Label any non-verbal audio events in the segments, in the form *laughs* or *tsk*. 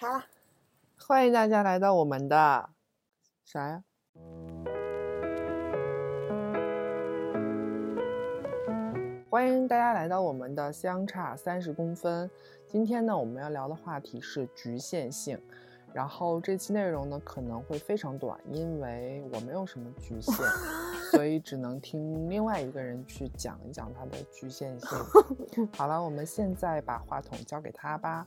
开了，欢迎大家来到我们的啥呀？欢迎大家来到我们的相差三十公分。今天呢，我们要聊的话题是局限性。然后这期内容呢可能会非常短，因为我没有什么局限，*laughs* 所以只能听另外一个人去讲一讲他的局限性。*laughs* 好了，我们现在把话筒交给他吧。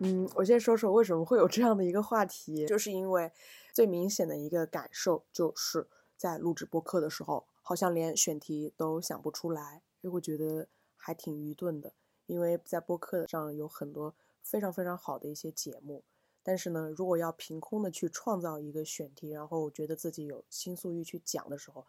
嗯，我先说说为什么会有这样的一个话题，就是因为最明显的一个感受就是在录制播客的时候，好像连选题都想不出来，就会觉得还挺愚钝的。因为在播客上有很多非常非常好的一些节目。但是呢，如果要凭空的去创造一个选题，然后觉得自己有倾诉欲去讲的时候，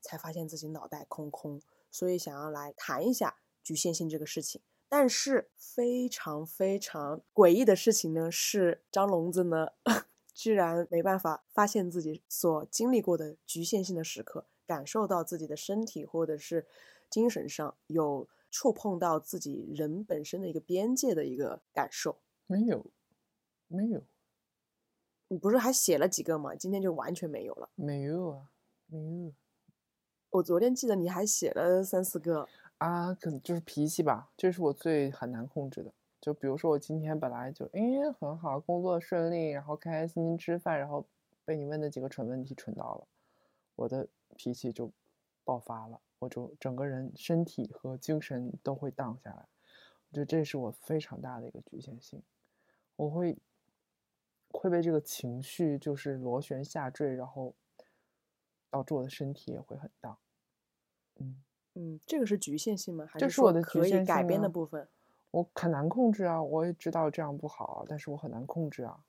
才发现自己脑袋空空，所以想要来谈一下局限性这个事情。但是非常非常诡异的事情呢，是张聋子呢，*laughs* 居然没办法发现自己所经历过的局限性的时刻，感受到自己的身体或者是精神上有触碰到自己人本身的一个边界的一个感受，没有。没有，你不是还写了几个吗？今天就完全没有了。没有啊，没有。我昨天记得你还写了三四个啊，可能就是脾气吧，这是我最很难控制的。就比如说我今天本来就哎很好，工作顺利，然后开开心心吃饭，然后被你问的几个蠢问题蠢到了，我的脾气就爆发了，我就整个人身体和精神都会荡下来。我觉得这是我非常大的一个局限性，我会。会被这个情绪就是螺旋下坠，然后导致我的身体也会很大。嗯嗯，这个是局限性吗？这是我的可以改变的部分。我很难控制啊！我也知道这样不好，但是我很难控制啊。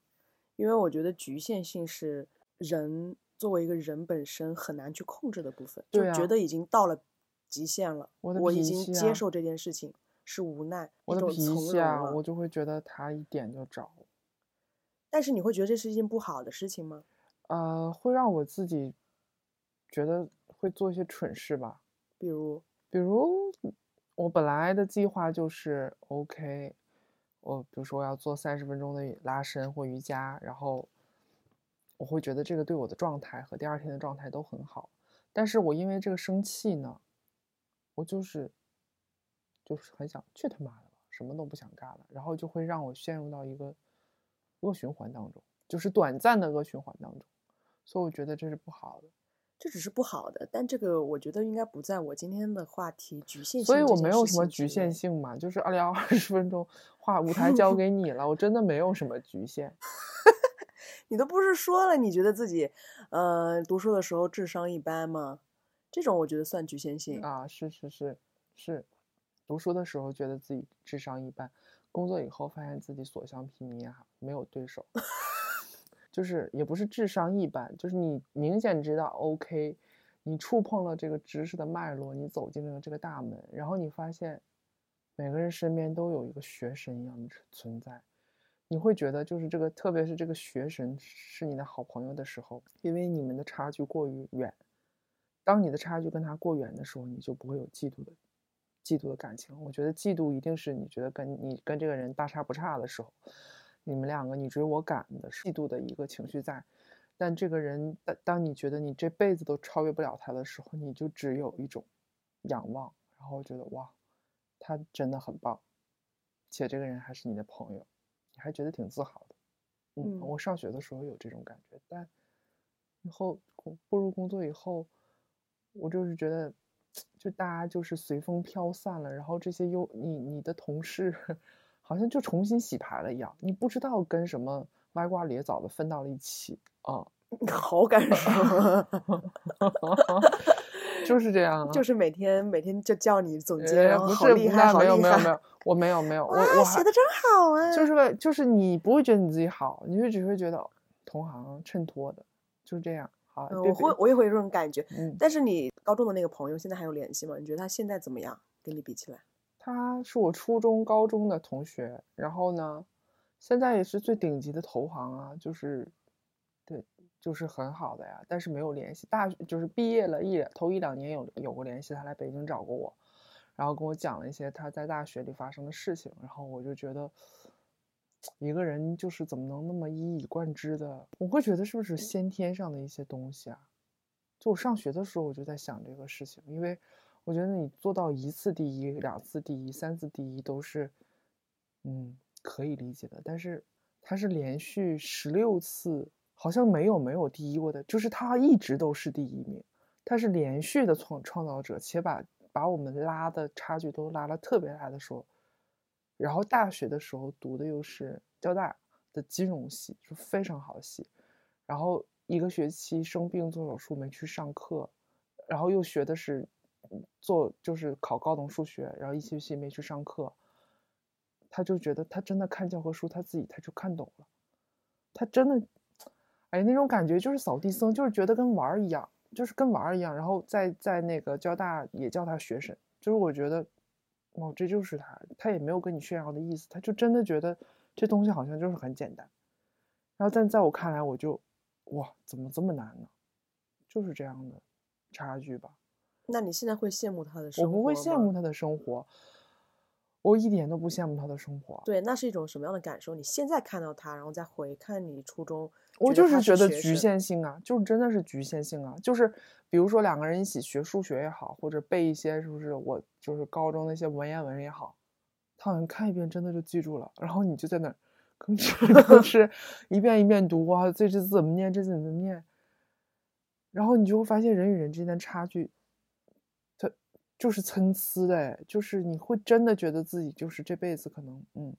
因为我觉得局限性是人作为一个人本身很难去控制的部分，就觉得已经到了极限了。我的我已经接受这件事情是无奈，我的脾气啊，我就会觉得他一点就着。但是你会觉得这是一件不好的事情吗？呃，会让我自己觉得会做一些蠢事吧。比如，比如我本来的计划就是 OK，我比如说我要做三十分钟的拉伸或瑜伽，然后我会觉得这个对我的状态和第二天的状态都很好。但是我因为这个生气呢，我就是就是很想去他妈的了，什么都不想干了，然后就会让我陷入到一个。恶循环当中，就是短暂的恶循环当中，所以我觉得这是不好的。这只是不好的，但这个我觉得应该不在我今天的话题局限性。所以我没有什么局限性嘛，就是二聊二十分钟，*laughs* 话舞台交给你了，我真的没有什么局限。*laughs* 你都不是说了，你觉得自己，呃，读书的时候智商一般吗？这种我觉得算局限性啊。是是是是，读书的时候觉得自己智商一般。工作以后发现自己所向披靡啊，没有对手，就是也不是智商一般，就是你明显知道 OK，你触碰了这个知识的脉络，你走进了这个大门，然后你发现每个人身边都有一个学神一样的存在，你会觉得就是这个，特别是这个学神是你的好朋友的时候，因为你们的差距过于远，当你的差距跟他过远的时候，你就不会有嫉妒的。嫉妒的感情，我觉得嫉妒一定是你觉得跟你跟这个人大差不差的时候，你们两个你追我赶的嫉妒的一个情绪在。但这个人当当你觉得你这辈子都超越不了他的时候，你就只有一种仰望，然后觉得哇，他真的很棒，且这个人还是你的朋友，你还觉得挺自豪的。嗯，我上学的时候有这种感觉，但以后步入工作以后，我就是觉得。就大家就是随风飘散了，然后这些优你你的同事，好像就重新洗牌了一样，你不知道跟什么歪瓜裂枣的分到了一起啊，*laughs* 好感受，*laughs* 就是这样，*laughs* 就是每天每天就叫你总结，然后好厉害，没有没有没有，我没有没有，我我写的真好啊，就是个就是你不会觉得你自己好，你就只会觉得同行衬托的，就是这样。好我会，我也会有这种感觉。嗯，但是你高中的那个朋友现在还有联系吗？你觉得他现在怎么样？跟你比起来，他是我初中、高中的同学，然后呢，现在也是最顶级的投行啊，就是，对，就是很好的呀。但是没有联系，大就是毕业了一头一两年有有过联系，他来北京找过我，然后跟我讲了一些他在大学里发生的事情，然后我就觉得，一个人就是怎么能那么一以贯之的？我会觉得是不是先天上的一些东西啊？就我上学的时候我就在想这个事情，因为我觉得你做到一次第一、两次第一、三次第一都是，嗯，可以理解的。但是他是连续十六次，好像没有没有第一过的，就是他一直都是第一名，他是连续的创创造者，且把把我们拉的差距都拉了特别大的时候。然后大学的时候读的又是交大的金融系，就非常好的系。然后一个学期生病做手术没去上课，然后又学的是做就是考高等数学，然后一学期没去上课。他就觉得他真的看教科书，他自己他就看懂了。他真的，哎，那种感觉就是扫地僧，就是觉得跟玩儿一样，就是跟玩儿一样。然后在在那个交大也叫他学神，就是我觉得。哦，这就是他，他也没有跟你炫耀的意思，他就真的觉得这东西好像就是很简单。然后，但在我看来，我就哇，怎么这么难呢？就是这样的差距吧。那你现在会羡慕他的生活？我不会羡慕他的生活。我一点都不羡慕他的生活。对，那是一种什么样的感受？你现在看到他，然后再回看你初中，我就是觉得局限性啊，就是真的是局限性啊。就是比如说两个人一起学数学也好，或者背一些是不是我就是高中那些文言文也好，他好像看一遍真的就记住了，然后你就在那儿吭哧吭 *laughs* 哧一遍一遍读啊，这这字怎么念，这字怎么念，然后你就会发现人与人之间的差距。就是参差的，就是你会真的觉得自己就是这辈子可能，嗯，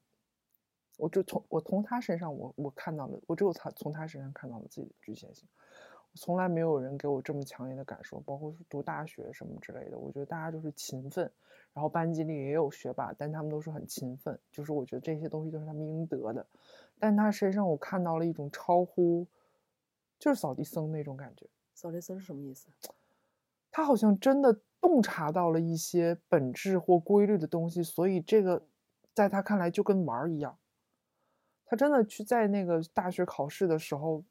我就从我从他身上，我我看到了，我只有他从他身上看到了自己的局限性，从来没有人给我这么强烈的感受，包括是读大学什么之类的，我觉得大家就是勤奋，然后班级里也有学霸，但他们都是很勤奋，就是我觉得这些东西都是他们应得的，但他身上我看到了一种超乎，就是扫地僧那种感觉。扫地僧是什么意思？他好像真的。洞察到了一些本质或规律的东西，所以这个在他看来就跟玩儿一样。他真的去在那个大学考试的时候，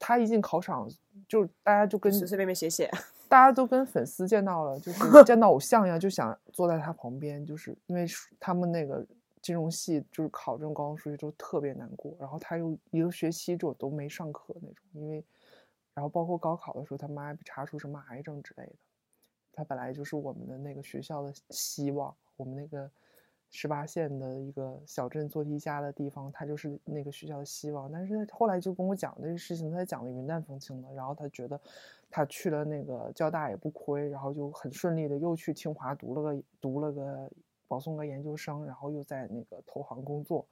他一进考场就大家就跟随随便便写写，大家都跟粉丝见到了，就是 *laughs* 见到偶像一样，就想坐在他旁边，就是因为他们那个金融系就是考这种高中数学都特别难过，然后他又一个学期就都没上课那种，因为然后包括高考的时候，他妈被查出什么癌症之类的。他本来就是我们的那个学校的希望，我们那个十八线的一个小镇做题家的地方，他就是那个学校的希望。但是后来就跟我讲这个事情，他讲的云淡风轻的。然后他觉得他去了那个交大也不亏，然后就很顺利的又去清华读了个读了个保送个研究生，然后又在那个投行工作。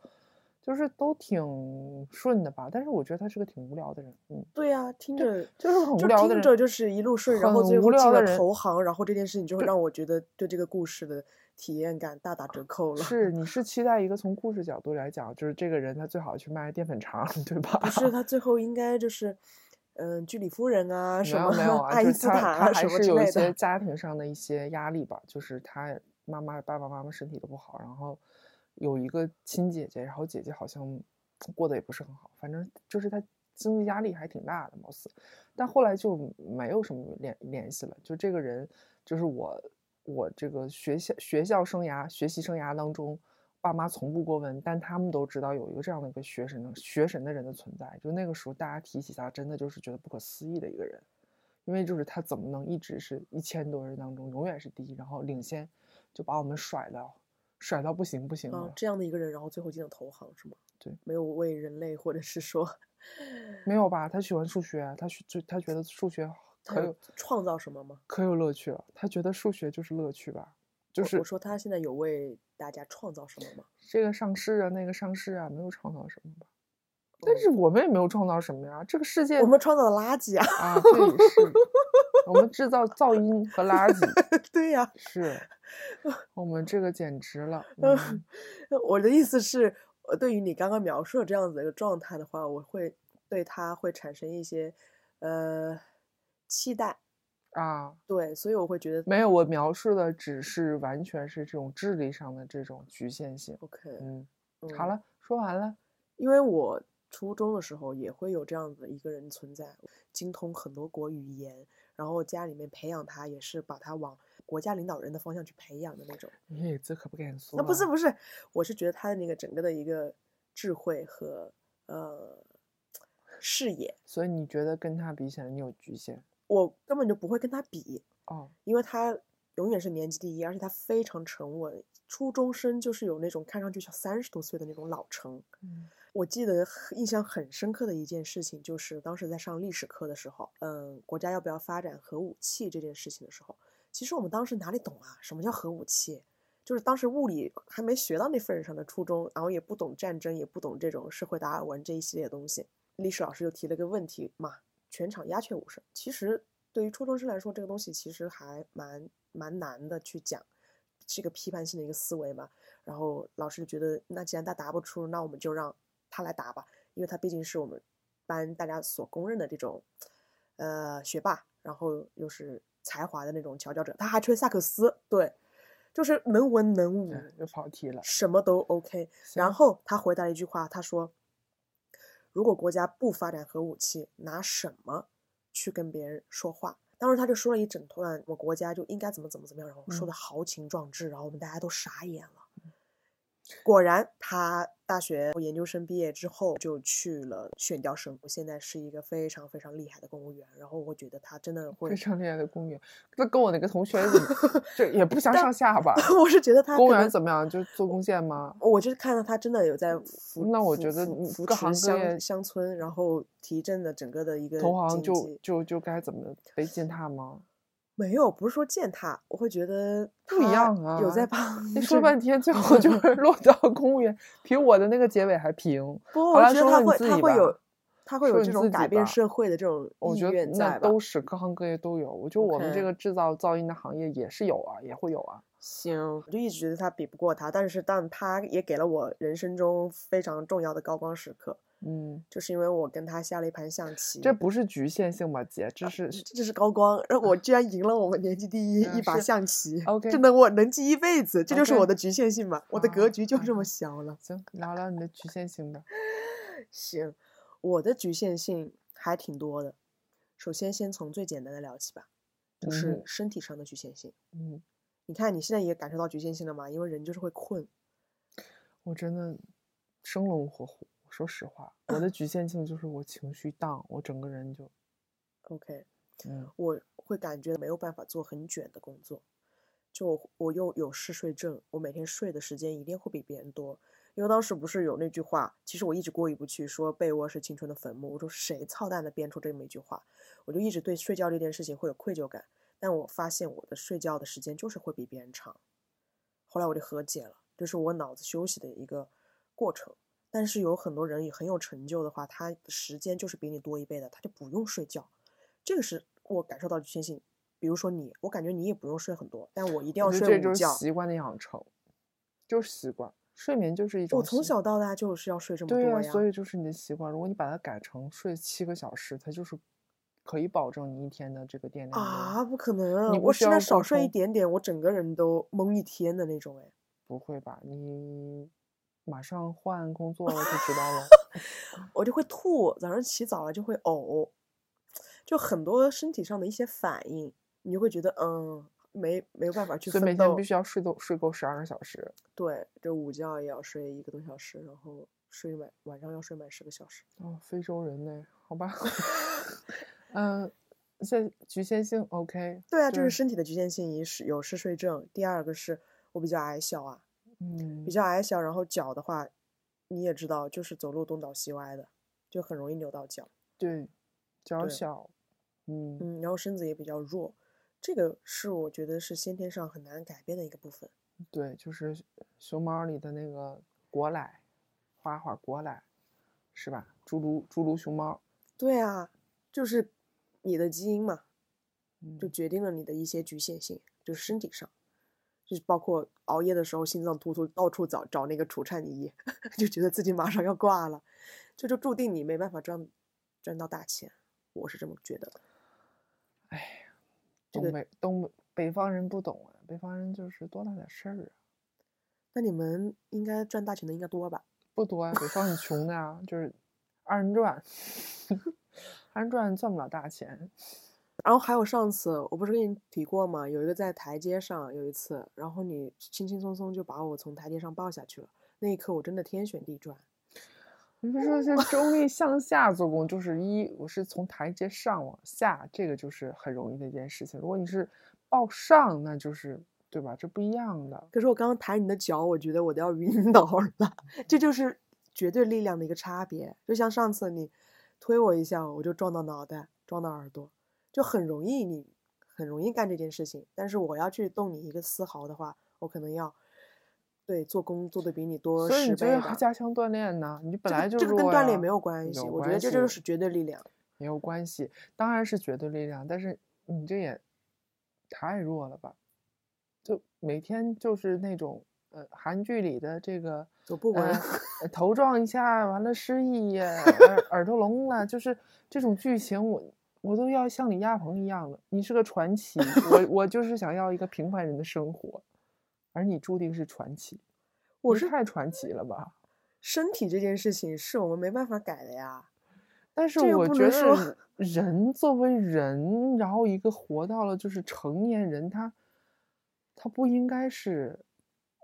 就是都挺顺的吧，但是我觉得他是个挺无聊的人。嗯，对呀，听着就是很无聊的人，听着就是一路顺，然后最后进了投行，然后这件事情就会让我觉得对这个故事的体验感大打折扣了。是，你 *laughs* 是期待一个从故事角度来讲，就是这个人他最好去卖淀粉肠，对吧？不是，他最后应该就是，嗯，居里夫人啊，*laughs* 什么没有啊？爱因斯坦啊，什么之类的。有一些家庭上的一些压力吧，就是他妈妈、爸爸妈妈身体都不好，然后有一个亲姐姐，然后姐姐好像。过得也不是很好，反正就是她经济压力还挺大的，貌似，但后来就没有什么联联系了。就这个人，就是我，我这个学校学校生涯、学习生涯当中，爸妈从不过问，但他们都知道有一个这样的一个学神的学神的人的存在。就那个时候，大家提起他，真的就是觉得不可思议的一个人，因为就是他怎么能一直是一千多人当中永远是第一，然后领先，就把我们甩到甩到不行不行的这样的一个人，然后最后进了投行，是吗？对，没有为人类，或者是说，*laughs* 没有吧？他喜欢数学，他就他觉得数学 *laughs* 可有创造什么吗？可有乐趣了。他觉得数学就是乐趣吧？就是我说他现在有为大家创造什么吗？这个上市啊，那个上市啊，没有创造什么吧？但是我们也没有创造什么呀。这个世界我们创造了垃圾啊！啊，对，是，*laughs* 我们制造噪音和垃圾。对呀，是 *laughs* 我们这个简直了。我的意思是。呃，对于你刚刚描述的这样子的一个状态的话，我会对他会产生一些呃期待啊，对，所以我会觉得没有，我描述的只是完全是这种智力上的这种局限性。OK，嗯，好了，说完了。因为我初中的时候也会有这样子一个人存在，精通很多国语言，然后家里面培养他也是把他往。国家领导人的方向去培养的那种，哎，这可不敢说。那不是不是，我是觉得他的那个整个的一个智慧和呃视野，所以你觉得跟他比起来，你有局限？我根本就不会跟他比，哦，因为他永远是年级第一，而且他非常沉稳。初中生就是有那种看上去像三十多岁的那种老成。嗯我记得印象很深刻的一件事情，就是当时在上历史课的时候，嗯，国家要不要发展核武器这件事情的时候，其实我们当时哪里懂啊？什么叫核武器？就是当时物理还没学到那份上的初中，然后也不懂战争，也不懂这种社会达尔文这一系列的东西。历史老师就提了个问题嘛，全场鸦雀无声。其实对于初中生来说，这个东西其实还蛮蛮难的去讲，是一个批判性的一个思维嘛。然后老师就觉得，那既然他答不出，那我们就让他来答吧，因为他毕竟是我们班大家所公认的这种，呃，学霸，然后又是才华的那种佼佼者。他还吹萨克斯，对，就是能文能武，对，又跑题了。什么都 OK。然后他回答了一句话，他说：“如果国家不发展核武器，拿什么去跟别人说话？”当时他就说了一整段，我国家就应该怎么怎么怎么样，然后说嗯的豪情壮志，然后我们大家都傻眼了。果然，他大学研究生毕业之后就去了选调生，现在是一个非常非常厉害的公务员。然后我觉得他真的会非，常厉害的公务员，那跟我那个同学怎么 *laughs* 这也不相上下吧？*laughs* 我是觉得他公务员怎么样？就做贡献吗？我就是看到他真的有在扶，那我觉得扶各行持各业乡乡村，然后提振的整个的一个同行就就就该怎么被践踏吗？没有，不是说践踏，我会觉得不一样啊！有在帮你说半天，最后就是 *laughs* 落到公务员，比我的那个结尾还平。我觉得他会他会有他会有这种改变社会的这种意我觉得愿在吧？那都是各行各业都有。我觉得我们这个制造噪音的行业也是有啊，也会有啊。行，我就一直觉得他比不过他，但是但他也给了我人生中非常重要的高光时刻，嗯，就是因为我跟他下了一盘象棋，这不是局限性吧，姐？这是这这是高光，然后我居然赢了我们年级第一一把象棋 OK 这能我能记一辈子，这就是我的局限性嘛，我的格啊局就这么啊小了。行，聊聊你的局限性吧。*laughs* 行，我的局限性还挺多的。首先，先从最简单的聊起吧，就嗯是身体上的局限性。嗯，你看你现在也感受到局限性了吗？因为人就是会困。我真的生龙活虎。说实话，我的局限性就是我情绪荡，我整个人就 OK，嗯我会感觉没有办法做很卷的工作。就我我又有嗜睡症，我每天睡的时间一定会比别人多。因为当时不是有那句话，其实我一直过意不去，说被窝是青春的坟墓。我说谁操蛋的编出这么一句话？我就一直对睡觉这件事情会有愧疚感。但我发现我的睡觉的时间就是会比别人长。后来我就和解了，这是我脑子休息的一个过程。但是有很多人也很有成就的话，他的时间就是比你多一倍的，他就不用睡觉。这个是我感受到的局限性。比如说你，我感觉你也不用睡很多，但我一定要我觉这就是睡午觉。习惯的养成，就是习惯。睡眠就是一种我从小到大就是要睡这么多呀。所以就是你的习惯。如果你把它改成睡七个小时，它就是可以保证你一天的这个电量啊，不可能！我现在少睡一点点，我整个人都懵一天的那种哎。不会吧？你马上换工作了就知道了。*laughs* 我就会吐，早上起早了就会呕，就很多身体上的一些反应，你就会觉得嗯，没没有办法去奋斗所以每天必。须要睡够睡够十二个小时。对，这午觉也要睡一个多小时，然后睡满晚上要睡满十个小时。哦，非洲人呢？好吧。*laughs* 嗯，现局限性 OK。对啊，就是身体的局限性，一是有嗜睡症，第二个是我比较矮小啊，嗯比较矮小，然后脚的话，你也知道，就是走路东倒西歪的，就很容易扭到脚。对，脚小。嗯嗯，然后身子也比较弱，这个是我觉得是先天上很难改变的一个部分。对，就是熊猫里的那个果奶，花花果奶，是吧？侏儒侏儒熊猫。对啊，就是你的基因嘛，就嗯决定了你的一些局限性，就是身体上，就是包括熬夜的时候心脏突突，到处找找那个除颤仪，*laughs* 就觉得自己马上要挂了，这就注定你没办法赚赚到大钱，我是这么觉得的。哎，这个东北东北北方人不懂啊，北方人就是多大点事儿啊，那你们应该赚大钱的应该多吧？不多啊、北方很穷的呀，就是二人转，*laughs* 二人转赚不了大钱。然后还有上次我不是跟你提过吗？有一个在台阶上有一次，然后你轻轻松松就把我从台阶上抱下去了，那一刻我真的天旋地转。你不说是中立向下做工，就是一我是从台阶上往下，这个就是很容易的一件事情。如果你是抱上，那就是对吧？这不一样的。可是我刚刚抬你的脚，我觉得我都要晕倒了。这就是绝对力量的一个差别。就像上次你推我一下，我就撞到脑袋，撞到耳朵，就很容易，你很容易干这件事情。但是我要去动你一个丝毫的话，我可能要。对，做工做的比你多十倍的，加强锻炼呢。你本来就这个跟锻炼没有关系，我觉得这就是绝对力量。没有关系，当然是绝对力量，但是你这也太弱了吧？就每天就是那种呃韩剧里的这个走不稳，头撞一下完了失忆，*laughs* 耳耳朵聋了，就是这种剧情，我我都要像李亚鹏一样了。你是个传奇，我我就是想要一个平凡人的生活。而你注定是传奇，我是太传奇了吧？身体这件事情是我们没办法改的呀。但是我觉得人作为人，然后一个活到了就是成年人，他他不应该是，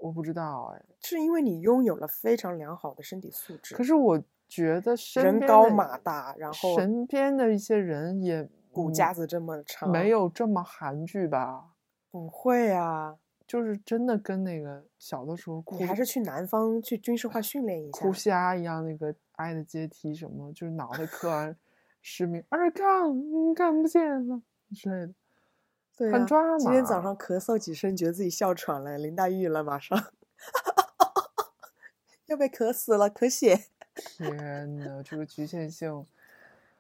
我不知道哎，是因为你拥有了非常良好的身体素质。可是我觉得人高马大，然后身边的一些人也骨架子这么长，没有这么韩剧吧？不会啊。就是真的跟那个小的时候，你还是去南方去军事化训练一下，哭瞎一样，那个《爱的阶梯》什么，就是脑袋磕完 *laughs* 失明，二杠看不见了之类的，对，很抓马。今天早上咳嗽几声，觉得自己哮喘了，林黛玉了，马上 *laughs* 要被咳死了，咳血。天呐，这个局限性，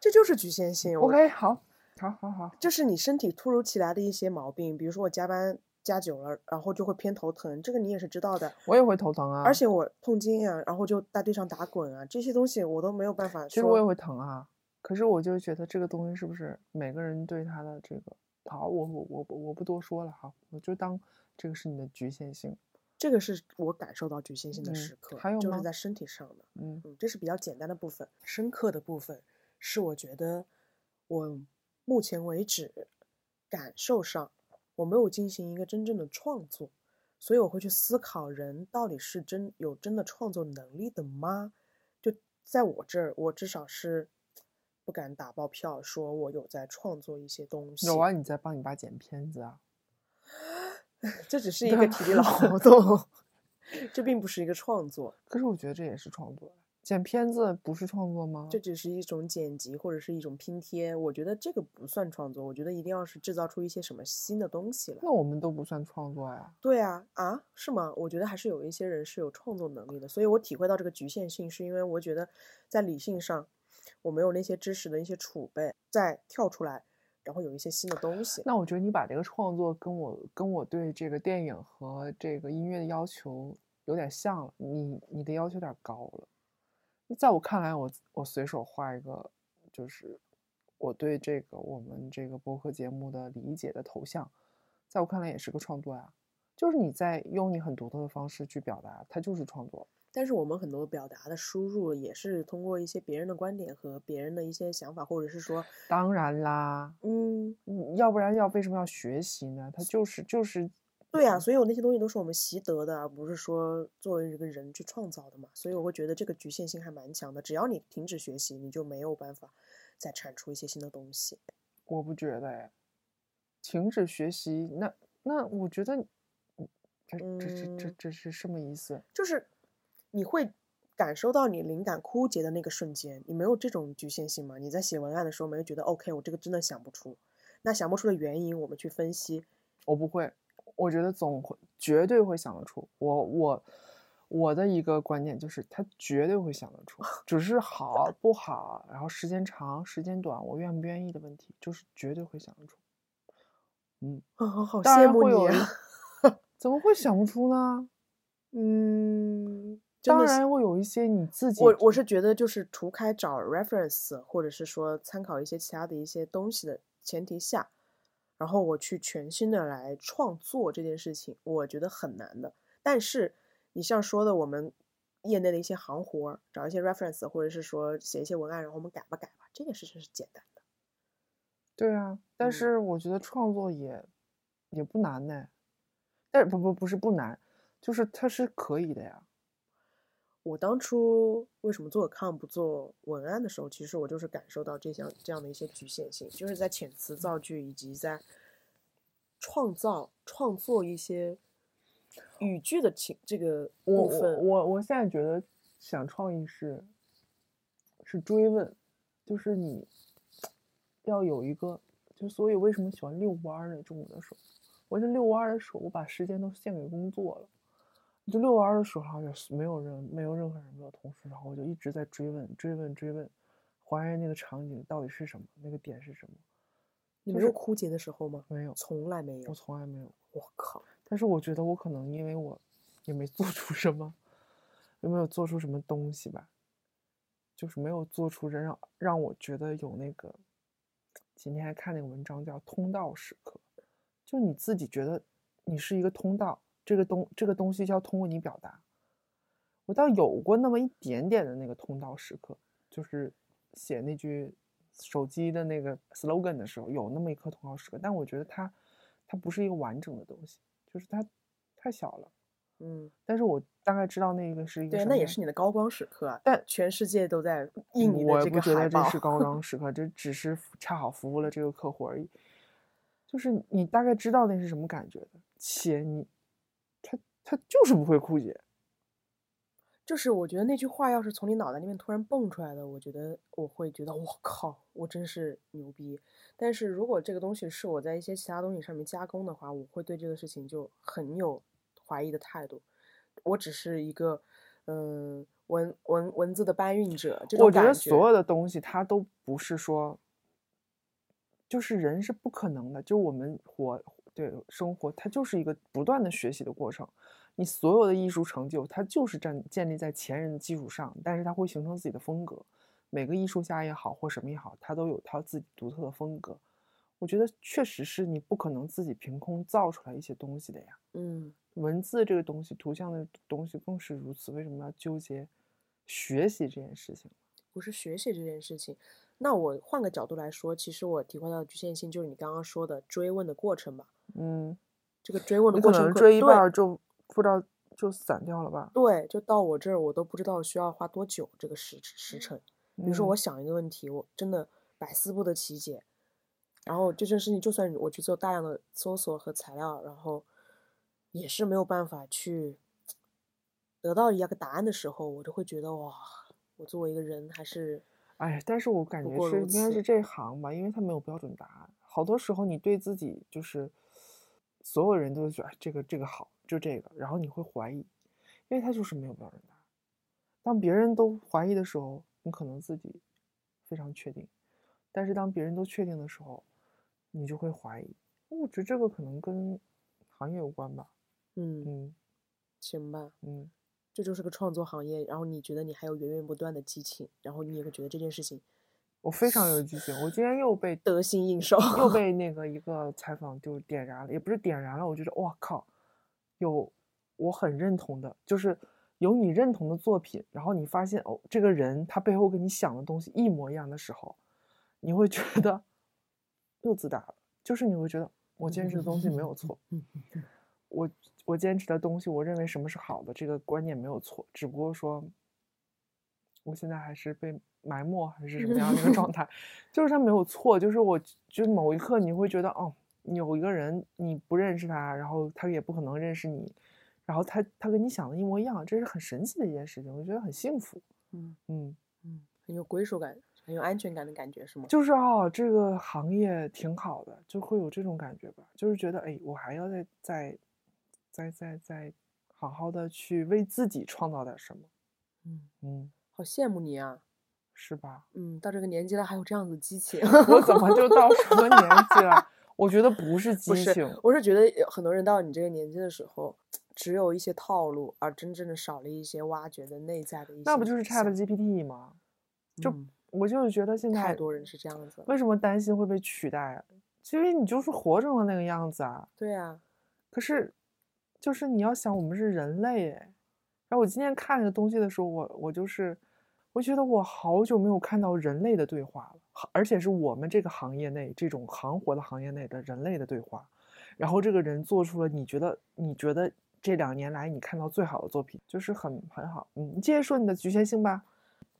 这就是局限性。OK，好，好，好，好，就是你身体突如其来的一些毛病，比如说我加班。加久了，然后就会偏头疼，这个你也是知道的。我也会头疼啊，而且我痛经啊，然后就在地上打滚啊，这些东西我都没有办法。其实我也会疼啊，可是我就觉得这个东西是不是每个人对他的这个好，我我我我不多说了哈，我就当这个是你的局限性。这个是我感受到局限性的时刻，还有就是在身体上的，嗯嗯，这是比较简单的部分，深刻的部分是我觉得我目前为止感受上。我没有进行一个真正的创作，所以我会去思考人到底是真有真的创作能力的吗？就在我这儿，我至少是不敢打包票说我有在创作一些东西。有啊，你在帮你爸剪片子啊？*laughs* 这只是一个体力劳 *laughs* 动，这并不是一个创作。可是我觉得这也是创作。剪片子不是创作吗？这只是一种剪辑或者是一种拼贴，我觉得这个不算创作。我觉得一定要是制造出一些什么新的东西来。那我们都不算创作呀？对啊，啊，是吗？我觉得还是有一些人是有创作能力的。所以我体会到这个局限性，是因为我觉得在理性上我没有那些知识的一些储备，再跳出来，然后有一些新的东西。那我觉得你把这个创作跟我跟我对这个电影和这个音乐的要求有点像了。你你的要求有点高了。在我看来，我我随手画一个，就是我对这个我们这个播客节目的理解的头像，在我看来也是个创作呀。就是你在用你很独特的方式去表达，它就是创作。但是我们很多表达的输入也是通过一些别人的观点和别人的一些想法，或者是说，当然啦，嗯，要不然要为什么要学习呢？他就是就是。对呀，所以我那些东西都是我们习得的，而不是说作为一个人去创造的嘛。所以我会觉得这个局限性还蛮强的。只要你停止学习，你就没有办法再产出一些新的东西。我不觉得哎，停止学习，那那我觉得，这这这这这是什么意思？就是你会感受到你灵感枯竭的那个瞬间，你没有这种局限性吗？你在写文案的时候没有觉得 OK，我这个真的想不出。那想不出的原因，我们去分析。我不会。我觉得总会绝对会想得出，我我我的一个观点就是，他绝对会想得出，只是好不好，然后时间长时间短，我愿不愿意的问题，就是绝对会想得出。嗯，*laughs* 好羡慕你啊，*laughs* 怎么会想不出呢？嗯，当然会有一些你自己，我我是觉得就是除开找 reference 或者是说参考一些其他的一些东西的前提下。然后我去全新的来创作这件事情，我觉得很难的。但是你像说的，我们业内的一些行活，找一些 reference，或者是说写一些文案，然后我们改吧改吧，这件事情是简单的。对啊，但是我觉得创作也也不难呢。但是不不不是不难，就是它是可以的呀。我当初为什么做 account 不做文案的时候，其实我就是感受到这项这样的一些局限性，就是在遣词造句以及在创造创作一些语句的情这个我我部分。我我现在觉得想创意是是追问，就是你要有一个，就所以为什么喜欢遛弯儿呢？中午的时候，我这遛弯儿的时候，我把时间都献给工作了。就遛弯儿的时候，也是没有人，没有任何人，没有同事，然后我就一直在追问、追问、追问，还原那个场景到底是什么，那个点是什么？你没有就是枯竭的时候吗？没有，从来没有我。从来没有。我靠！但是我觉得我可能因为我也没做出什么，也没有做出什么东西吧，就是没有做出让让我觉得有那个。今天还看那个文章叫“通道时刻”，就你自己觉得你是一个通道，这个东这个东西要通过你表达。我倒有过那么一点点的那个通道时刻，就是写那句手机的那个 slogan 的时候，有那么一刻通道时刻，但我觉得它它不是一个完整的东西，就是它太小了。嗯，但是我大概知道那个是一个对，那也是你的高光时刻啊。但全世界都在印你的这我也不觉。得这是高光 *laughs* 时刻，这只是恰好服务了这个客户而已。就是你大概知道那是什么感觉的，且你，它它就是不会枯竭。就是我觉得那句话要是从你脑袋里面突然蹦出来的，我觉得我会觉得我靠，我真是牛逼。但是如果这个东西是我在一些其他东西上面加工的话，我会对这个事情就很有怀疑的态度。我只是一个，嗯、文文文字的搬运者。这种我觉得所有的东西它都不是说，就是人是不可能的，就我们活对生活，它就是一个不断的学习的过程。你所有的艺术成就，它就是站建立在前人的基础上，但是它会形成自己的风格。每个艺术家也好，或什么也好，他都有他自己独特的风格。我觉得确实是你不可能自己凭空造出来一些东西的呀。嗯文字这个东西，图像的东西更是如此。为什么要纠结学习这件事情？不是学习这件事情。那我换个角度来说，其实我体会到的局限性就是你刚刚说的追问的过程吧。嗯，这个追问的过程可可能追一对半就不知道就散掉了吧？对，就到我这儿，我都不知道需要花多久这个时时辰。比如说，我嗯想一个问题，我真的百思不得其解。然后这件事情，就算我去做大量的搜索和材料，然后也是没有办法去得到一个答案的时候，我就会觉得哇，我作为一个人还是哎，但是我感觉是应该是这行吧，因为它没有标准答案。好多时候你对自己就是所有人都觉得哎这个这个好，就这个，然后你会怀疑，因为它就是没有标准答案。当别人都怀疑的时候，你可能自己非常确定，但是当别人都确定的时候，你就会怀疑。我觉得这个可能跟行业有关吧。嗯，嗯行吧，嗯，这就是个创作行业。然后你觉得你还有源源不断的激情，然后你也会觉得这件事情我非常有激情。我今天又被得心应手。又 *laughs* 被那个一个采访就点燃了，也不是点燃了，我觉得哇靠，有我很认同的，就是有你认同的作品，然后你发现哦，这个人他背后跟你想的东西一模一样的时候，你会觉得又自大了，就是你会觉得我坚持的东西没有错，*laughs* 我我坚持的东西，我认为什么是好的，这个观念没有错，只不过说我现在还是被埋没还是什么样的一个状 *laughs* 态，就是他没有错，就是我就是某一刻你会觉得哦，有一个人你不认识他，然后他也不可能认识你，然后他他跟你想的一模一样，这是很神奇的一件事情，我觉得很幸福，嗯嗯，嗯，很有归属感，很有安全感的感觉，是吗？就是哦，这个行业挺好的，就会有这种感觉吧，就是觉得哎，我还要再再再再再好好的去为自己创造点什么，嗯，嗯，好羡慕你啊。是吧？嗯，到这个年纪了还有这样子激情，*laughs* 我怎么就到什么年纪了？我觉得不是激情，，我是觉得有很多人到你这个年纪的时候，只有一些套路，而真正的少了一些挖掘的内在的一些。那不就是 Chat GPT 吗？就嗯我就是觉得现在太多人是这样子。为什么担心会被取代啊？因为你就是活成了那个样子啊。对啊，可是，就是你要想，我们是人类哎。我今天看这个东西的时候，我我就是，我觉得我好久没有看到人类的对话了，而且是我们这个行业内这种行活的行业内的人类的对话。然后这个人做出了你觉得你觉得这两年来你看到最好的作品，就是很很好。嗯，你接着说你的局限性吧。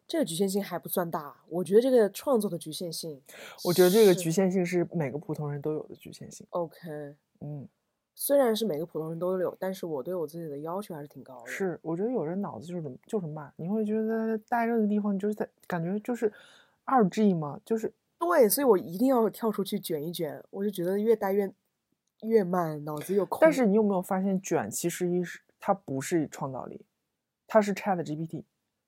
这个局限性还不算大，我觉得这个创作的局限性，我觉得这个局限性是每个普通人都有的局限性。OK。嗯，虽然是每个普通人都有，但是我对我自己的要求还是挺高的。，是，我觉得有人脑子就是就是慢，你会觉得待这个地方，你就是在感觉就是二 G 嘛，就是对，所以我一定要跳出去卷一卷，我就觉得越待越越慢，脑子又空。但是你有没有发现，卷其实一是它不是创造力，它是 Chat GPT，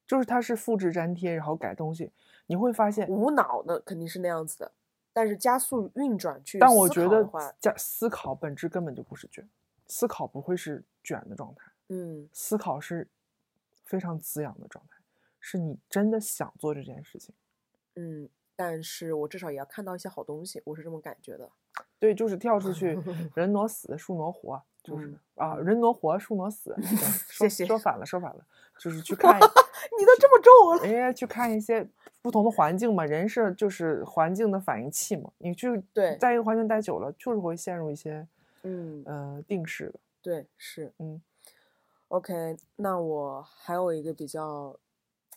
就是它是复制粘贴然后改东西。你会发现，无脑的肯定是那样子的，但是加速运转去但我觉得加思考本质根本就不是卷，思考不会是卷的状态，嗯思考是非常滋养的状态，是你真的想做这件事情。嗯，但是我至少也要看到一些好东西，我是这么感觉的。对，就是跳出去，*laughs* 人挪死，树挪活，就是、嗯啊，嗯人挪活，树挪死。*laughs* 说谢谢说反了，说反了，就是去 *laughs* 看，你都这么重了，人家去看一些不同的环境嘛，人是就是环境的反应器嘛，你去对。在一个环境待久了，就是会陷入一些嗯，呃定式的，对，是。嗯。OK。那我还有一个比较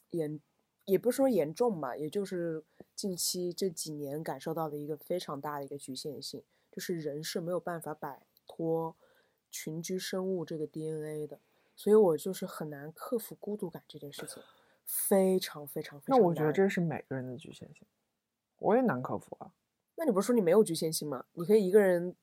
严，也不是说严重吧，也就是近期这几年感受到的一个非常大的一个局限性，就是人是没有办法摆脱群居生物这个 DNA 的，所以我就是很难克服孤独感这件事情，非常非常非常难。那我觉得这是每个人的局限性，我也难克服啊。那你不是说你没有局限性吗？你可以一个人，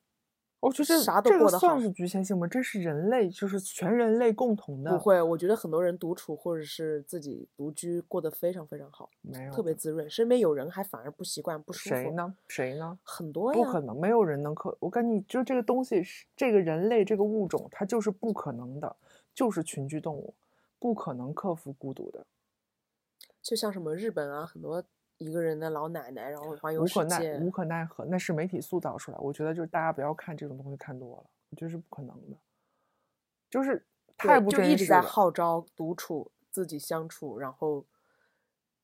我觉得啥都过得好个算是局限性吗？这是人类，就是全人类共同的。不会，我觉得很多人独处或者是自己独居过得非常非常好，没有特别滋润，身边有人还反而不习惯不舒服。谁？呢？谁呢？很多呀，不可能，没有人能克。我跟你就这个东西是这个人类这个物种，它就是不可能的，就是群居动物，不可能克服孤独的，就像什么日本啊，很多一个人的老奶奶，然后环游无世界可奈无，可奈何，那是媒体塑造出来。我觉得就是大家不要看这种东西看多了，我觉得是不可能的，就是太对不就一直在。号召独处、自己相处，然后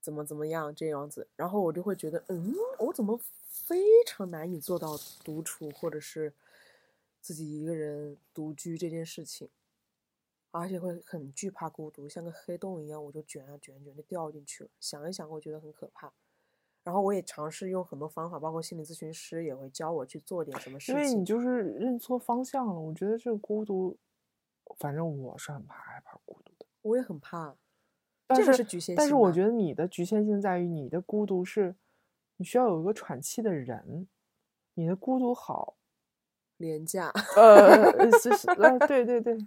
怎么怎么样这样子，然后我就会觉得，嗯，我怎么非常难以做到独处，或者是自己一个人独居这件事情，而且会很惧怕孤独，像个黑洞一样，我就卷啊卷卷就掉进去了。想一想，我觉得很可怕。然后我也尝试用很多方法，包括心理咨询师也会教我去做点什么事情因为你。就是认错方向了。我觉得这个孤独，反正我是很怕害怕孤独的。我也很怕，但是这是局限但是我觉得你的局限性在于你的孤独是，你需要有一个喘气的人，你的孤独好，廉价。呃，*laughs* 是是，呃，对对对，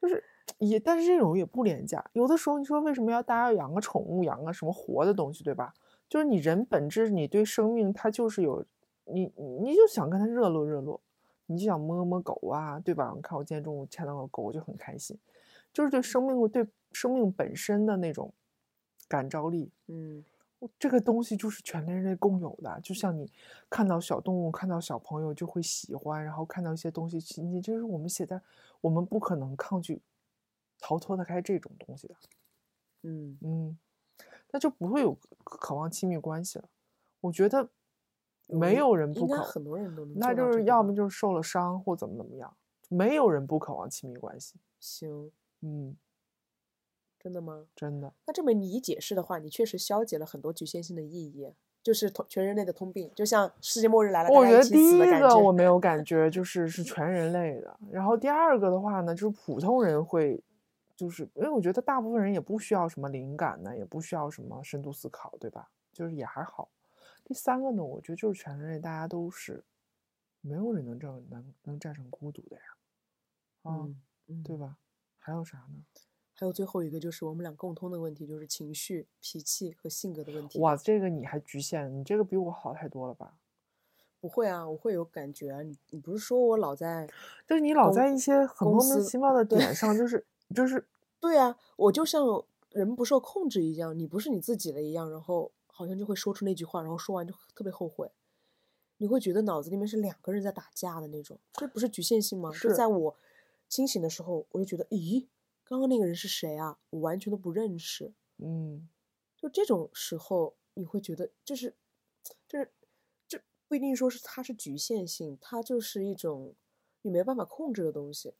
就是也，但是这种也不廉价。有的时候你说为什么要大家要养个宠物，养个什么活的东西，对吧？就是你人本质，你对生命它就是有，你你就想跟它热络热络，你就想摸摸狗啊，对吧？你看我今天中午牵到个狗，我就很开心，就是对生命对生命本身的那种感召力。嗯，这个东西就是全人类共有的，就像你看到小动物、看到小朋友就会喜欢，然后看到一些东西亲近，就是我们写在，我们不可能抗拒、逃脱得开这种东西的，嗯，嗯，那就不会有渴望亲密关系了。我觉得没有人不渴，很多人都能那就是要么。就是受了伤或怎么怎么样，没有人不渴望亲密关系，行，嗯，真的吗？真的。那这么你一解释的话，你确实消解了很多局限性的意义，就是通全人类的通病，就像世界末日来了，我觉得第一。个我没有感觉，就是是全人类的。然后第二个的话呢，就是普通人会，就是因为我觉得大部分人也不需要什么灵感呢，也不需要什么深度思考，对吧？就是也还好。第三个呢，我觉得就是全人类大家都是，没有人能战能能战胜孤独的呀，啊，嗯嗯，对吧？还有啥呢？还有最后一个就是我们俩共通的问题，就是情绪、脾气和性格的问题。哇，这个你还局限，你这个比我好太多了吧？不会啊，我会有感觉啊。你你不是说我老在？就是你老在一些很莫名其妙的点上，就是就是对啊，我就像人不受控制一样，你不是你自己的一样，然后好像就会说出那句话，然后说完就特别后悔。你会觉得脑子里面是两个人在打架的那种，这不是局限性吗？就是在我清醒的时候，我就觉得，咦，刚刚那个人是谁啊？我完全都不认识。嗯。就这种时候，你会觉得就是，就是这不一定说是它是局限性，它就是一种你没办法控制的东西。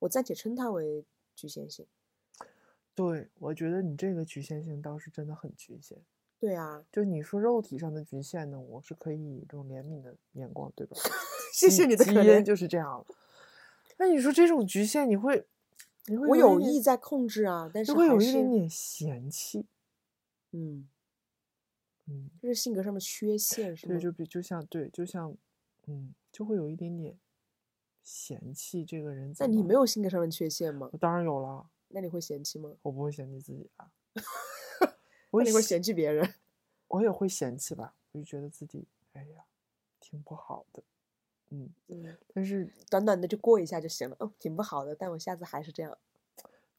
我暂且称它为局限性。对，我觉得你这个局限性倒是真的很局限。对啊，就你说肉体上的局限呢，我是可以以这种怜悯的眼光，对吧？*laughs* 谢谢你的可怜因就是这样。那你说这种局限，你会我有意在控制啊，但是就会有一点点嫌弃。嗯，嗯，这是性格上的缺陷，是吗？对，就比就像对，就像嗯，就会有一点点嫌弃这个人那。你没有性格上的缺陷吗我？当然有了，那你会嫌弃吗？我不会嫌弃自己啊。*laughs* 我也会嫌嫌弃别人？我也会嫌弃吧，我就觉得自己哎呀，挺不好的。嗯，嗯，但是短短的就过一下就行了。哦，挺不好的，但我下次还是这样。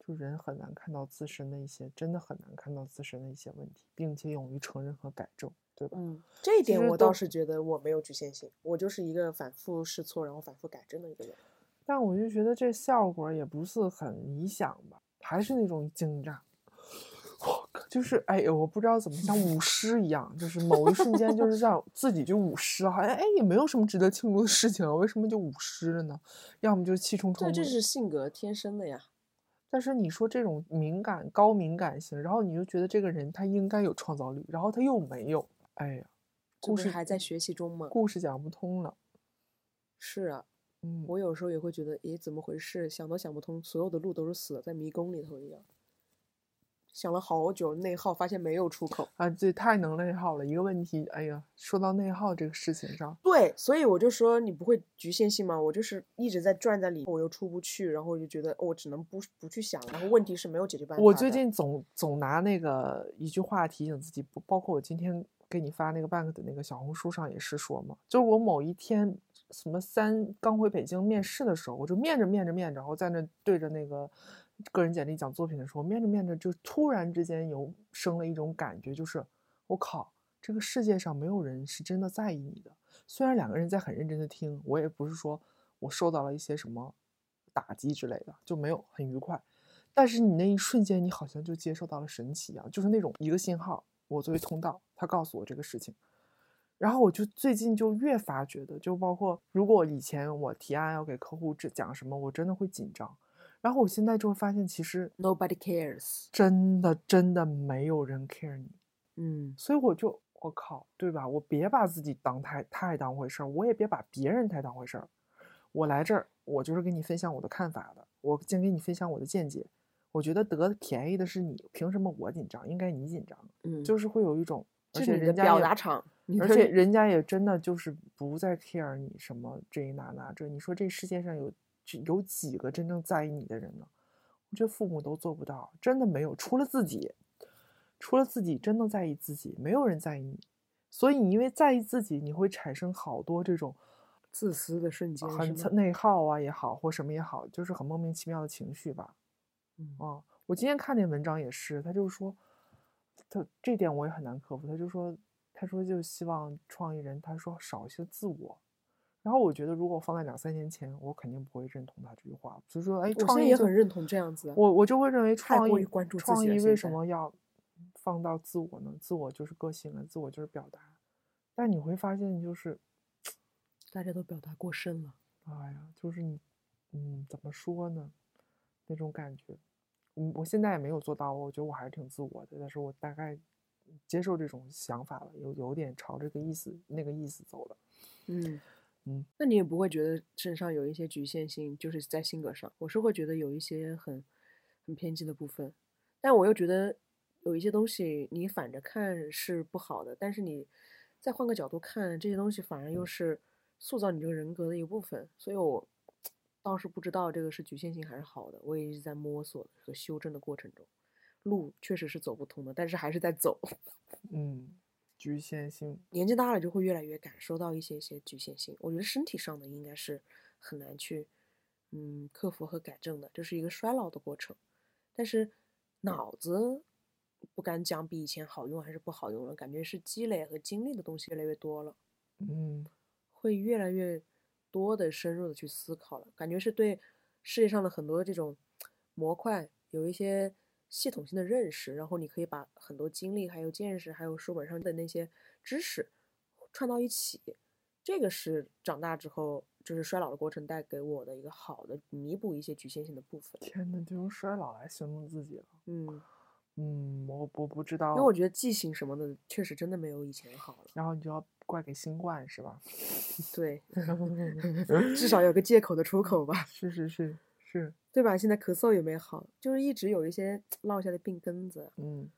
就人很难看到自身的一些，真的很难看到自身的一些问题，并且勇于承认和改正，对吧？嗯，这一点我倒是觉得我没有局限性，我就是一个反复试错，然后反复改正的一个人。但我就觉得这效果也不是很理想吧，还是那种惊炸。就是哎呦，我不知道怎么像舞狮一样，就是某一瞬间就是让自己就舞狮，好像哎也没有什么值得庆祝的事情啊，为什么就舞狮了呢？要么就是气冲冲对，的。这是性格天生的呀。但是你说这种敏感、高敏感型，然后你就觉得这个人他应该有创造力，然后他又没有，哎呀，故事还在学习中吗？故事讲不通了。是啊，嗯，我有时候也会觉得，诶，怎么回事？想都想不通，所有的路都是死的，在迷宫里头一样。想了好久，内耗，发现没有出口。啊，这太能内耗了。一个问题，哎呀，说到内耗这个事情上，对，所以我就说你不会局限性吗？我就是一直在转在里，我又出不去，然后我就觉得我只能不不去想，然后问题是没有解决办法。我最近总总拿那个一句话提醒自己，不包括我今天给你发那个 bank 的那个小红书上也是说嘛，就是我某一天什么三刚回北京面试的时候，我就面着面着面着，然后在那对着那个个人简历讲作品的时候，面着面着就突然之间有生了一种感觉，就是我靠，这个世界上没有人是真的在意你的。虽然两个人在很认真的听，我也不是说我受到了一些什么打击之类的，就没有很愉快。但是你那一瞬间，你好像就接受到了神奇一样，就是那种一个信号，我作为通道，他告诉我这个事情。然后我就最近就越发觉得，就包括如果以前我提案要给客户这讲什么，我真的会紧张。然后我现在就会发现，其实 Nobody cares。真的真的没有人 care 你，嗯，所以我就我靠，对吧？我别把自己当太太当回事儿，我也别把别人太当回事儿。我来这儿，我就是跟你分享我的看法的，我先跟你分享我的见解。我觉得得便宜的是你，凭什么我紧张？应该你紧张。嗯，就是会有一种，而且人家表达场，而且人家也真的就是不再 care 你什么这一那那这。你说这世界上有几有几个真正在意你的人呢？我觉得父母都做不到，真的没有，除了自己，除了自己真的在意自己，没有人在意你。所以你因为在意自己，你会产生好多这种自私的瞬间很？内耗啊也好，或什么也好，就是很莫名其妙的情绪吧。嗯啊，我今天看那文章也是，他就说，他这点我也很难克服。他就说，他说就希望创意人，他说少一些自我。然后我觉得，如果放在两三年前，我肯定不会认同他这句话。所以说，哎，创意也很认同这样子啊。我我就会认为创意关注创意为什么要放到自我呢？自我就是个性了，自我就是表达。但你会发现，就是 *tsk* 大家都表达过深了。哎呀，就是你，嗯，怎么说呢？那种感觉，嗯，我现在也没有做到，我觉得我还是挺自我的，但是我大概接受这种想法了，有有点朝这个意思那个意思走了。嗯嗯，那你也不会觉得身上有一些局限性，就是在性格上。我是会觉得有一些很很偏激的部分，但我又觉得有一些东西你反着看是不好的，但是你再换个角度看，这些东西反而又是塑造你这个人格的一部分。所以我 *tsk* 倒是不知道这个是局限性还是好的，我也一直在摸索和修正的过程中，路确实是走不通的，但是还是在走。*laughs* 嗯，局限性，年纪大了就会越来越感受到一些一些局限性。我觉得身体上的应该是很难去嗯克服和改正的，这是一个衰老的过程。但是脑子不敢讲比以前好用还是不好用了，感觉是积累和经历的东西越来越多了，嗯会越来越多的深入的去思考了，感觉是对世界上的很多这种 *tsk* 模块有一些系统性的认识，然后你可以把很多经历、还有见识、还有书本上的那些知识串到一起，这个是长大之后就是衰老的过程带给我的一个好的弥补一些局限性的部分。天呐，就用衰老来形容自己了。嗯，嗯，我我不知道。因为我觉得记性什么的确实真的没有以前好了。然后你就要怪给新冠是吧？对，*laughs* 至少有个借口的出口吧。*laughs* 是是是是，对吧？现在咳嗽也没好，就是一直有一些 *tsk* 落下的病根子。嗯，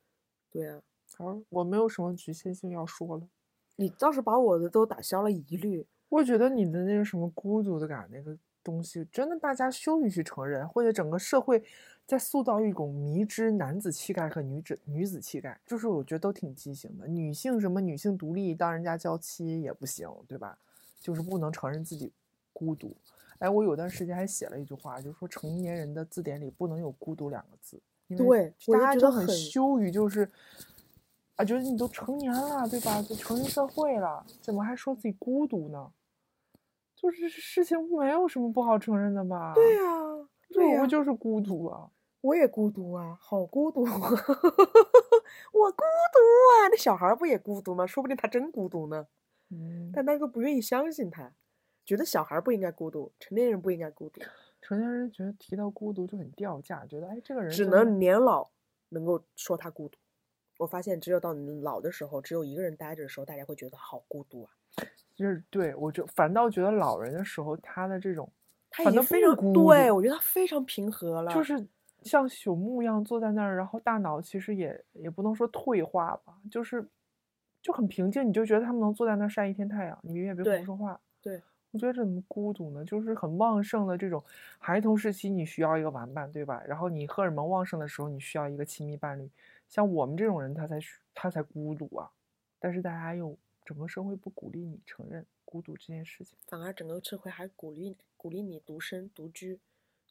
对啊。好，我没有什么局限性要说了。你倒是把我的都打消了疑虑。我觉得你的那个什么孤独的感那个东西，真的大家羞于去承认，或者整个社会在塑造一种迷之男子气概和女子女子气概，就是我觉得都挺畸形的。女性什么女性独立，当人家娇妻也不行，对吧？就是不能承认自己孤独。哎，我有段时间还写了一句话，就是说成年人的字典里不能有孤独两个字，因为大家就很羞于就是。啊，觉得你都成年了，对吧？都成人社会了，怎么还说自己孤独呢？就是事情没有什么不好承认的吧？对呀，对呀，我就是孤独啊，我也孤独啊，好孤独啊，*laughs* 我孤独啊。那小孩不也孤独吗？说不定他真孤独呢。嗯，但大家都不愿意相信他，觉得小孩不应该孤独，成年人不应该孤独。成年人觉得提到孤独就很掉价，觉得哎，这个人只能年老能够说他孤独。我发现，只有到你老的时候，只有一个人待着的时候，大家会觉得好孤独啊。就是对我就反倒觉得老人的时候，他的这种他已经非常孤独对我觉得他非常平和了，就是像朽木一样坐在那儿，然后大脑其实也也不能说退化吧，就是就很平静，你就觉得他们能坐在那儿晒一天太阳，你永远别胡说话。对，我觉得怎么孤独呢？就是很旺盛的这种孩童时期，你需要一个玩伴，对吧？然后你荷尔蒙旺盛的时候，你需要一个亲密伴侣。像我们这种人，他才他才孤独啊！但是大家又整个社会不鼓励你承认孤独这件事情，反而整个社会还鼓励鼓励你独身独居、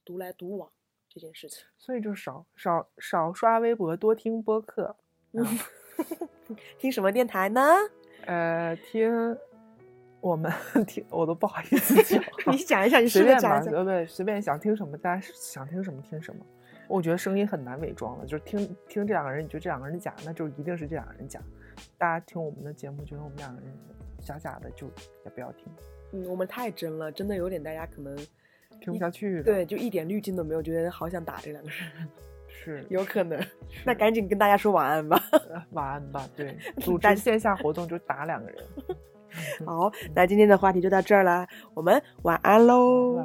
独来独往这件事情。所以就少少少刷微博，多听播客。*laughs* 听什么电台呢？呃，听我们 *laughs* 听，我都不好意思讲。*laughs* 你讲一下，*laughs* 你随便吧，对对，随便想听什么，大家想听什么听什么。我觉得声音很难伪装了，就是听听这两个人，你觉得这两个人假，那就一定是这两个人假。大家听我们的节目，觉得我们两个人假假的，就也不要听。嗯，我们太真了，真的有点大家可能听不下去。对，就一点滤镜都没有，觉得好想打这两个人。是，有可能。那赶紧跟大家说晚安吧。晚安吧。对，组织线下活动就打两个人。好，那今天的话题就到这儿了，我们晚安喽。